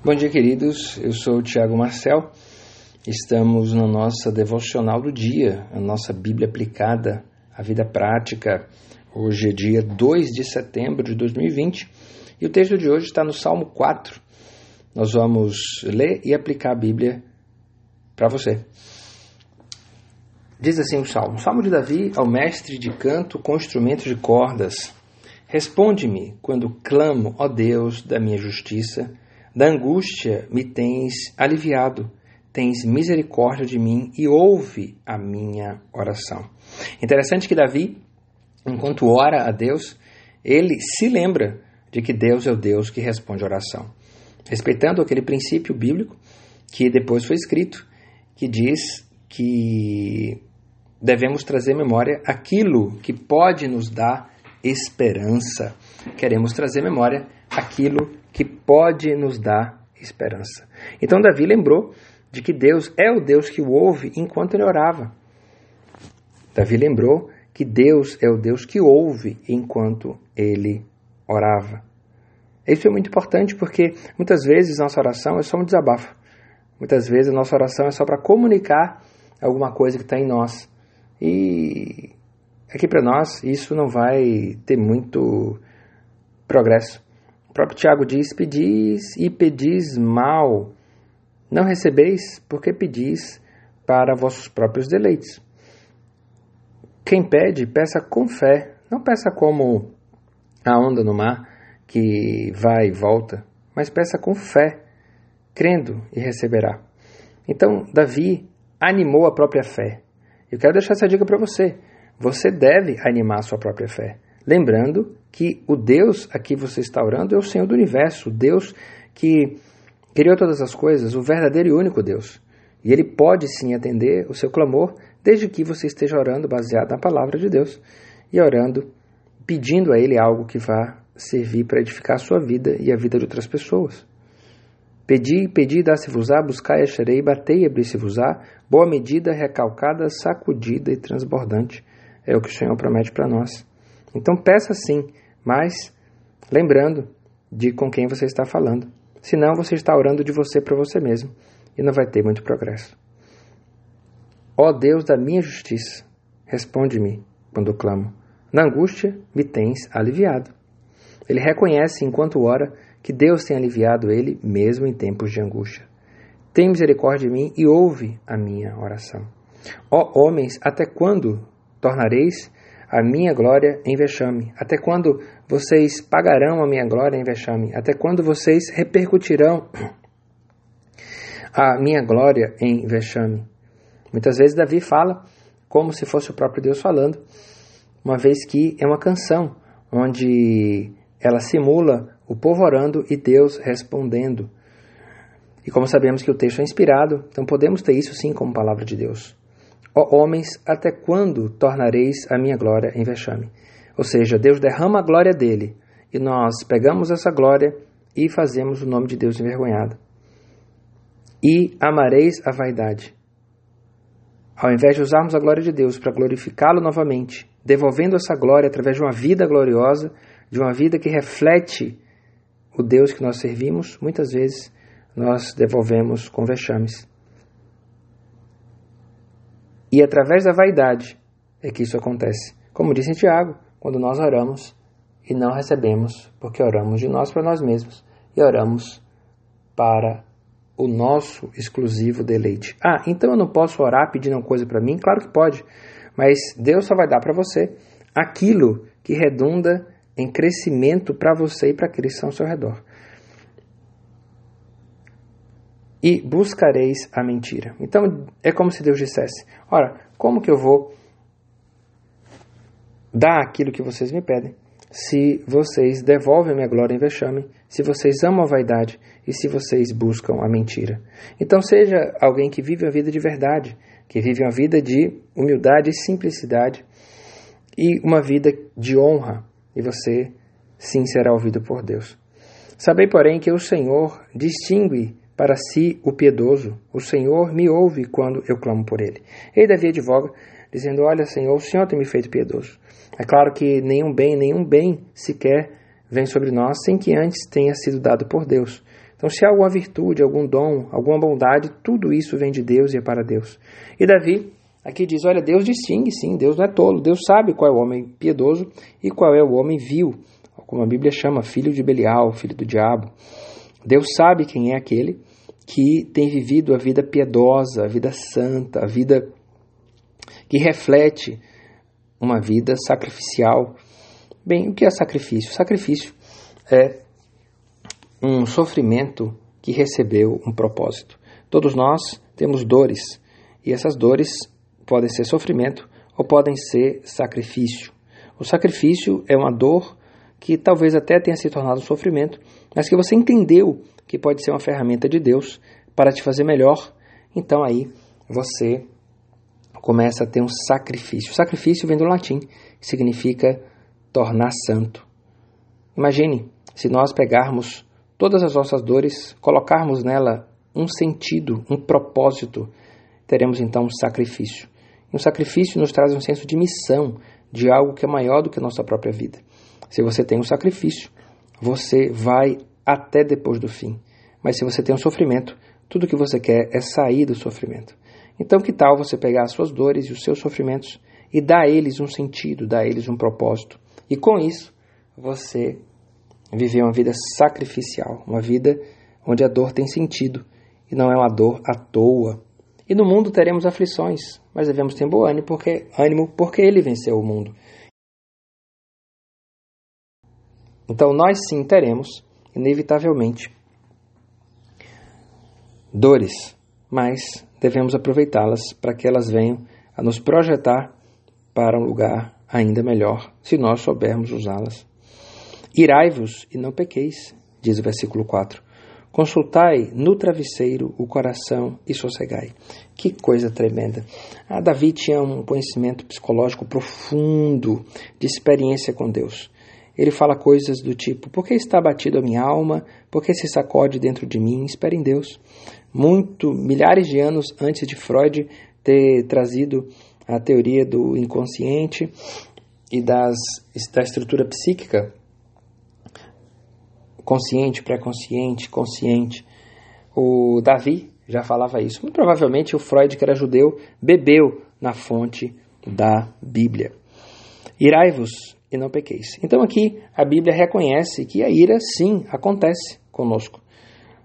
Bom dia, queridos. Eu sou o Tiago Marcel. Estamos na nossa devocional do dia, a nossa Bíblia aplicada à vida prática. Hoje é dia 2 de setembro de 2020 e o texto de hoje está no Salmo 4. Nós vamos ler e aplicar a Bíblia para você. Diz assim o Salmo: Salmo de Davi ao mestre de canto com instrumentos de cordas. Responde-me quando clamo, ó Deus da minha justiça da angústia me tens aliviado, tens misericórdia de mim e ouve a minha oração. Interessante que Davi, enquanto ora a Deus, ele se lembra de que Deus é o Deus que responde oração. Respeitando aquele princípio bíblico que depois foi escrito, que diz que devemos trazer memória aquilo que pode nos dar esperança. Queremos trazer memória aquilo que pode nos dar esperança. Então Davi lembrou de que Deus é o Deus que o ouve enquanto ele orava. Davi lembrou que Deus é o Deus que ouve enquanto ele orava. Isso é muito importante porque muitas vezes nossa oração é só um desabafo. Muitas vezes a nossa oração é só para comunicar alguma coisa que está em nós. E aqui para nós isso não vai ter muito progresso. Próprio Tiago diz: Pedis e pedis mal, não recebeis, porque pedis para vossos próprios deleites. Quem pede, peça com fé, não peça como a onda no mar que vai e volta, mas peça com fé, crendo e receberá. Então, Davi animou a própria fé. Eu quero deixar essa dica para você. Você deve animar a sua própria fé. Lembrando que o Deus a que você está orando é o Senhor do universo, o Deus que criou todas as coisas, o verdadeiro e único Deus. E ele pode sim atender o seu clamor, desde que você esteja orando baseado na palavra de Deus e orando, pedindo a Ele algo que vá servir para edificar a sua vida e a vida de outras pessoas. Pedi, pedi, dá-se-vos-á, buscai, acharei, batei, abri-se-vos-á, boa medida, recalcada, sacudida e transbordante. É o que o Senhor promete para nós. Então peça sim, mas lembrando de com quem você está falando. Senão você está orando de você para você mesmo e não vai ter muito progresso. Ó Deus da minha justiça, responde-me quando clamo. Na angústia me tens aliviado. Ele reconhece enquanto ora que Deus tem aliviado ele mesmo em tempos de angústia. Tem misericórdia de mim e ouve a minha oração. Ó homens, até quando tornareis a minha glória em vexame? Até quando vocês pagarão a minha glória em vexame? Até quando vocês repercutirão a minha glória em vexame? Muitas vezes Davi fala como se fosse o próprio Deus falando, uma vez que é uma canção onde ela simula o povo orando e Deus respondendo. E como sabemos que o texto é inspirado, então podemos ter isso sim como palavra de Deus. Ó homens, até quando tornareis a minha glória em vexame? Ou seja, Deus derrama a glória dele e nós pegamos essa glória e fazemos o nome de Deus envergonhado. E amareis a vaidade. Ao invés de usarmos a glória de Deus para glorificá-lo novamente, devolvendo essa glória através de uma vida gloriosa, de uma vida que reflete o Deus que nós servimos, muitas vezes nós devolvemos com vexames. E através da vaidade é que isso acontece. Como disse Tiago, quando nós oramos e não recebemos, porque oramos de nós para nós mesmos e oramos para o nosso exclusivo deleite. Ah, então eu não posso orar pedindo uma coisa para mim? Claro que pode, mas Deus só vai dar para você aquilo que redunda em crescimento para você e para aqueles que estão ao seu redor e buscareis a mentira. Então é como se Deus dissesse: Ora, como que eu vou dar aquilo que vocês me pedem? Se vocês devolvem minha glória em vexame, se vocês amam a vaidade e se vocês buscam a mentira. Então seja alguém que vive uma vida de verdade, que vive uma vida de humildade e simplicidade e uma vida de honra, e você sim será ouvido por Deus. Sabei, porém, que o Senhor distingue para si o piedoso. O Senhor me ouve quando eu clamo por ele. E Davi advoga, dizendo: Olha, Senhor, o Senhor tem me feito piedoso. É claro que nenhum bem, nenhum bem sequer vem sobre nós sem que antes tenha sido dado por Deus. Então, se há alguma virtude, algum dom, alguma bondade, tudo isso vem de Deus e é para Deus. E Davi aqui diz: olha, Deus distingue, sim, Deus não é tolo, Deus sabe qual é o homem piedoso e qual é o homem vil, como a Bíblia chama, filho de Belial, filho do diabo. Deus sabe quem é aquele que tem vivido a vida piedosa, a vida santa, a vida que reflete uma vida sacrificial. Bem, o que é sacrifício? Sacrifício é um sofrimento que recebeu um propósito. Todos nós temos dores, e essas dores podem ser sofrimento ou podem ser sacrifício. O sacrifício é uma dor que talvez até tenha se tornado um sofrimento, mas que você entendeu que pode ser uma ferramenta de Deus para te fazer melhor, então aí você começa a ter um sacrifício. Sacrifício vem do latim, significa tornar santo. Imagine se nós pegarmos todas as nossas dores, colocarmos nela um sentido, um propósito, teremos então um sacrifício. E um sacrifício nos traz um senso de missão, de algo que é maior do que a nossa própria vida. Se você tem um sacrifício, você vai até depois do fim. Mas se você tem um sofrimento, tudo que você quer é sair do sofrimento. Então, que tal você pegar as suas dores e os seus sofrimentos e dar a eles um sentido, dar a eles um propósito? E com isso, você viver uma vida sacrificial, uma vida onde a dor tem sentido e não é uma dor à toa. E no mundo teremos aflições, mas devemos ter bom ânimo porque, ânimo porque ele venceu o mundo. Então nós sim teremos, inevitavelmente, dores, mas devemos aproveitá-las para que elas venham a nos projetar para um lugar ainda melhor, se nós soubermos usá-las. Irai-vos e não pequeis, diz o versículo 4. Consultai no travesseiro o coração e sossegai. Que coisa tremenda. Ah, Davi tinha um conhecimento psicológico profundo de experiência com Deus. Ele fala coisas do tipo: Por que está abatido a minha alma? Por que se sacode dentro de mim? Espere em Deus. Muito, milhares de anos antes de Freud ter trazido a teoria do inconsciente e das, da estrutura psíquica, consciente, pré-consciente, consciente. O Davi já falava isso. Muito provavelmente o Freud, que era judeu, bebeu na fonte da Bíblia. Irai-vos e não pequeis. Então aqui a Bíblia reconhece que a ira sim acontece conosco.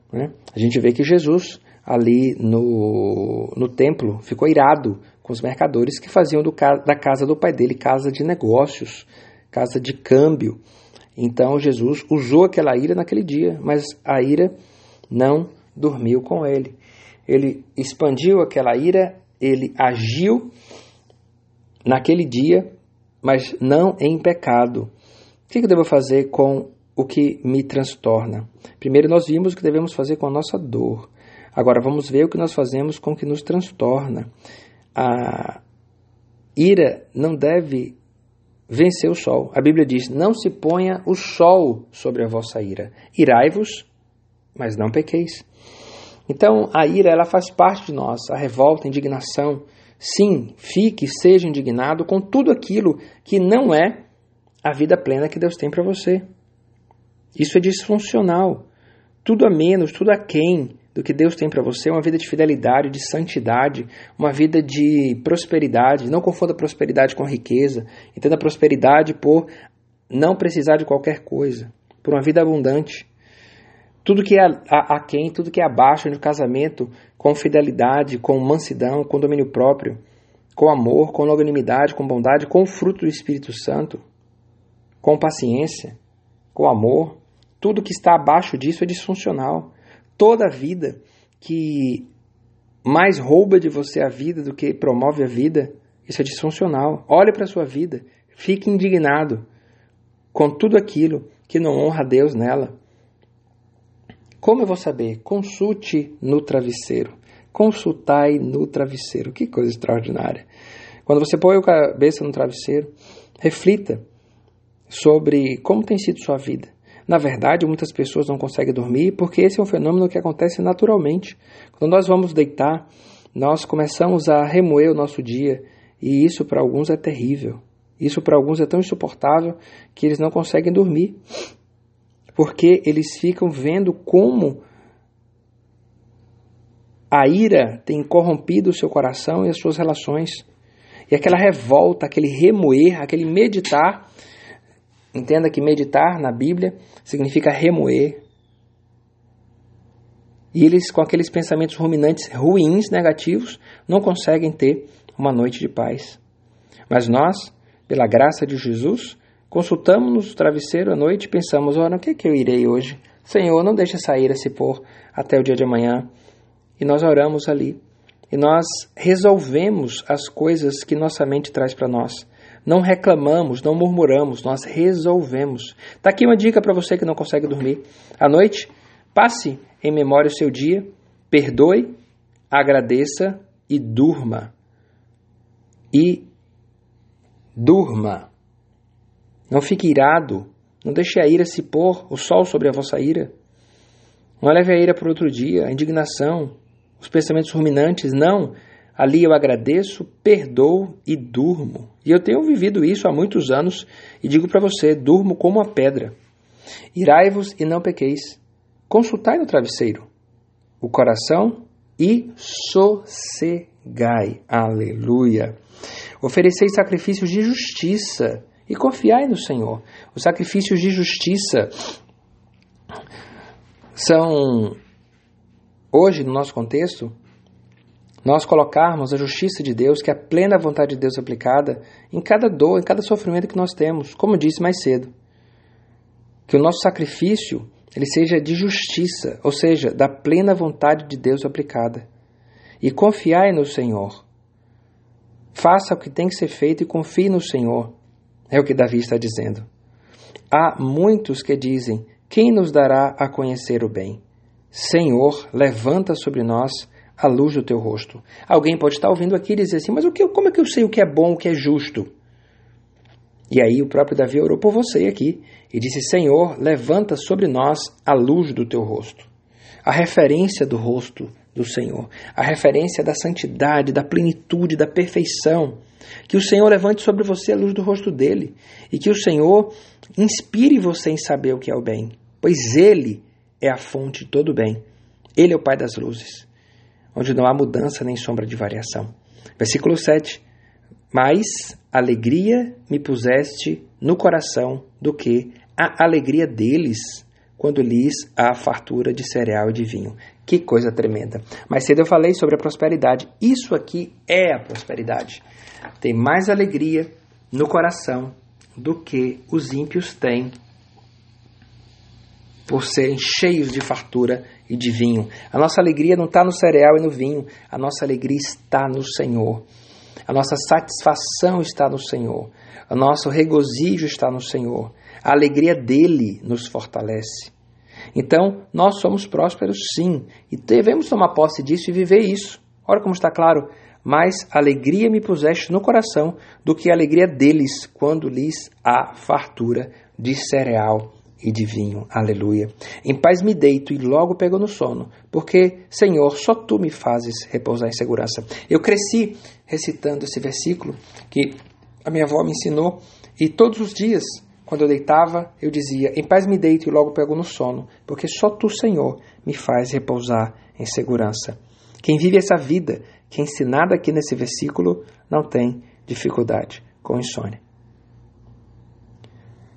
Né? A gente vê que Jesus ali no, no templo ficou irado com os mercadores que faziam do, da casa do pai dele casa de negócios, casa de câmbio. Então Jesus usou aquela ira naquele dia, mas a ira não dormiu com ele. Ele expandiu aquela ira, ele agiu naquele dia mas não em pecado. O que eu devo fazer com o que me transtorna? Primeiro, nós vimos o que devemos fazer com a nossa dor. Agora, vamos ver o que nós fazemos com o que nos transtorna. A ira não deve vencer o sol. A Bíblia diz: Não se ponha o sol sobre a vossa ira. Irai-vos, mas não pequeis. Então, a ira ela faz parte de nós, a revolta, a indignação, Sim, fique, seja indignado com tudo aquilo que não é a vida plena que Deus tem para você. Isso é disfuncional. Tudo a menos, tudo a quem do que Deus tem para você uma vida de fidelidade, de santidade, uma vida de prosperidade. Não confunda prosperidade com riqueza. Entenda prosperidade por não precisar de qualquer coisa, por uma vida abundante. Tudo que é a, a quem, tudo que é abaixo no casamento, com fidelidade, com mansidão, com domínio próprio, com amor, com longanimidade, com bondade, com o fruto do Espírito Santo, com paciência, com amor, tudo que está abaixo disso é disfuncional. Toda vida que mais rouba de você a vida do que promove a vida, isso é disfuncional. Olhe para a sua vida, fique indignado com tudo aquilo que não honra a Deus nela. Como eu vou saber? Consulte no travesseiro. Consultai no travesseiro. Que coisa extraordinária. Quando você põe a cabeça no travesseiro, reflita sobre como tem sido sua vida. Na verdade, muitas pessoas não conseguem dormir porque esse é um fenômeno que acontece naturalmente. Quando nós vamos deitar, nós começamos a remoer o nosso dia e isso para alguns é terrível. Isso para alguns é tão insuportável que eles não conseguem dormir porque eles ficam vendo como A ira tem corrompido o seu coração e as suas relações. E aquela revolta, aquele remoer, aquele meditar, entenda que meditar na Bíblia significa remoer. E eles, com aqueles pensamentos ruminantes ruins, negativos, não conseguem ter uma noite de paz. Mas nós, pela graça de Jesus, consultamos o travesseiro à noite e pensamos: ora, o que, é que eu irei hoje? Senhor, não deixe sair esse pôr até o dia de amanhã. E nós oramos ali. E nós resolvemos as coisas que nossa mente traz para nós. Não reclamamos, não murmuramos, nós resolvemos. Está aqui uma dica para você que não consegue dormir. À noite, passe em memória o seu dia, perdoe, agradeça e durma. E durma. Não fique irado, não deixe a ira se pôr, o sol sobre a vossa ira. Não leve a ira para outro dia, a indignação, os pensamentos ruminantes. Não. Ali eu agradeço, perdoo e durmo. E eu tenho vivido isso há muitos anos e digo para você: durmo como a pedra. Irai-vos e não pequeis. Consultai no travesseiro o coração e sossegai. Aleluia. Oferecei sacrifícios de justiça e confiai no Senhor. Os sacrifícios de justiça são, hoje, no nosso contexto, nós colocarmos a justiça de Deus, que é a plena vontade de Deus aplicada, em cada dor, em cada sofrimento que nós temos, como disse mais cedo. Que o nosso sacrifício ele seja de justiça, ou seja, da plena vontade de Deus aplicada. E confiai no Senhor. Faça o que tem que ser feito e confie no Senhor. É o que Davi está dizendo. Há muitos que dizem: quem nos dará a conhecer o bem? Senhor, levanta sobre nós a luz do teu rosto. Alguém pode estar ouvindo aqui e dizer assim: Mas o que, como é que eu sei o que é bom, o que é justo? E aí o próprio Davi orou por você aqui e disse: Senhor, levanta sobre nós a luz do teu rosto. A referência do rosto do Senhor, a referência da santidade, da plenitude, da perfeição. Que o Senhor levante sobre você a luz do rosto dele e que o Senhor inspire você em saber o que é o bem pois Ele é a fonte de todo o bem. Ele é o Pai das luzes, onde não há mudança nem sombra de variação. Versículo 7. Mais alegria me puseste no coração do que a alegria deles quando lhes há fartura de cereal e de vinho. Que coisa tremenda. Mais cedo eu falei sobre a prosperidade. Isso aqui é a prosperidade. Tem mais alegria no coração do que os ímpios têm por serem cheios de fartura e de vinho. A nossa alegria não está no cereal e no vinho, a nossa alegria está no Senhor. A nossa satisfação está no Senhor. O nosso regozijo está no Senhor. A alegria dele nos fortalece. Então, nós somos prósperos sim, e devemos tomar posse disso e viver isso. Olha como está claro. Mais alegria me puseste no coração do que a alegria deles quando lhes há fartura de cereal e de vinho. Aleluia. Em paz me deito e logo pego no sono, porque, Senhor, só tu me fazes repousar em segurança. Eu cresci recitando esse versículo que a minha avó me ensinou e todos os dias, quando eu deitava, eu dizia: Em paz me deito e logo pego no sono, porque só tu, Senhor, me faz repousar em segurança. Quem vive essa vida, que é ensinada aqui nesse versículo, não tem dificuldade com insônia.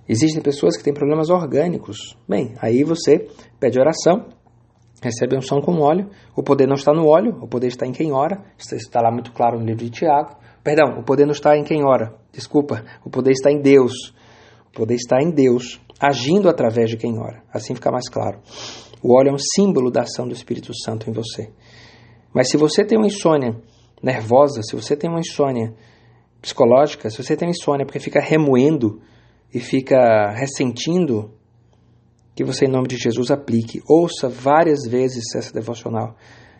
Existem pessoas que têm problemas orgânicos. Bem, aí você pede oração, recebe som com óleo. O poder não está no óleo, o poder está em quem ora. Isso está lá muito claro no livro de Tiago. Perdão, o poder não está em quem ora. Desculpa, o poder está em Deus. O poder está em Deus, agindo através de quem ora. Assim fica mais claro. O óleo é um símbolo da ação do Espírito Santo em você. Mas se você tem uma insônia nervosa, se você tem uma insônia psicológica, se você tem insônia porque fica remoendo e fica ressentindo, que você, em nome de Jesus, aplique. Ouça várias vezes essa devocional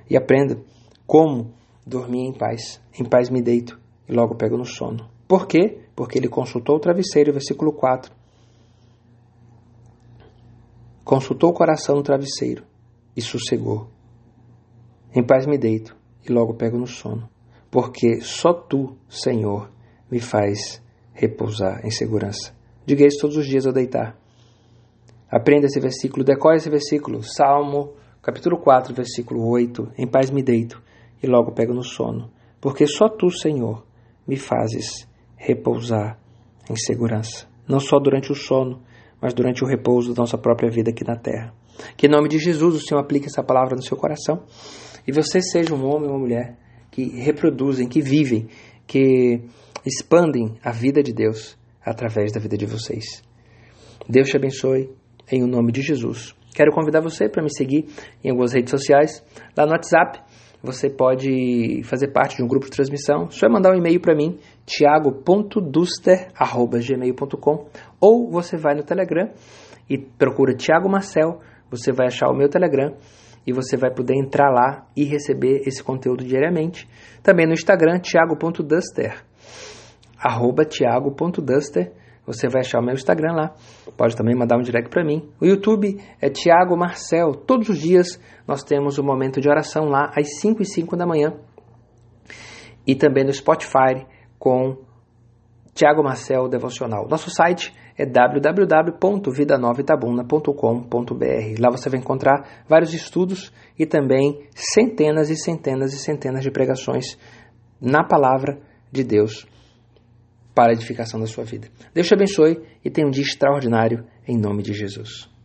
e aprenda como dormir em paz. Em paz me deito e logo pego no sono. Por quê? Porque ele consultou o travesseiro, versículo 4. Consultou o coração no travesseiro e sossegou. Em paz me deito e logo pego no sono, porque só tu, Senhor, me faz repousar em segurança. Diga isso todos os dias ao deitar. Aprenda esse versículo, decore esse versículo. Salmo capítulo 4, versículo 8: Em paz me deito e logo pego no sono, porque só tu, Senhor, me fazes repousar em segurança, não só durante o sono, mas durante o repouso da nossa própria vida aqui na terra. Que em nome de Jesus o Senhor aplique essa palavra no seu coração e você seja um homem ou uma mulher que reproduzem, que vivem, que expandem a vida de Deus através da vida de vocês. Deus te abençoe em o nome de Jesus. Quero convidar você para me seguir em algumas redes sociais, lá no WhatsApp. Você pode fazer parte de um grupo de transmissão. Só é mandar um e-mail para mim, tiago.duster@gmail.com, ou você vai no Telegram e procura Tiago Marcel. Você vai achar o meu Telegram e você vai poder entrar lá e receber esse conteúdo diariamente. Também no Instagram, tiago.duster, arroba tiago.duster, você vai achar o meu Instagram lá. Pode também mandar um direct para mim. O YouTube é Tiago Marcel. Todos os dias nós temos um momento de oração lá às 5 e 5 da manhã. E também no Spotify com Tiago Marcel Devocional. Nosso site é www.vidanovitabuna.com.br. Lá você vai encontrar vários estudos e também centenas e centenas e centenas de pregações na palavra de Deus para a edificação da sua vida. Deus te abençoe e tenha um dia extraordinário em nome de Jesus.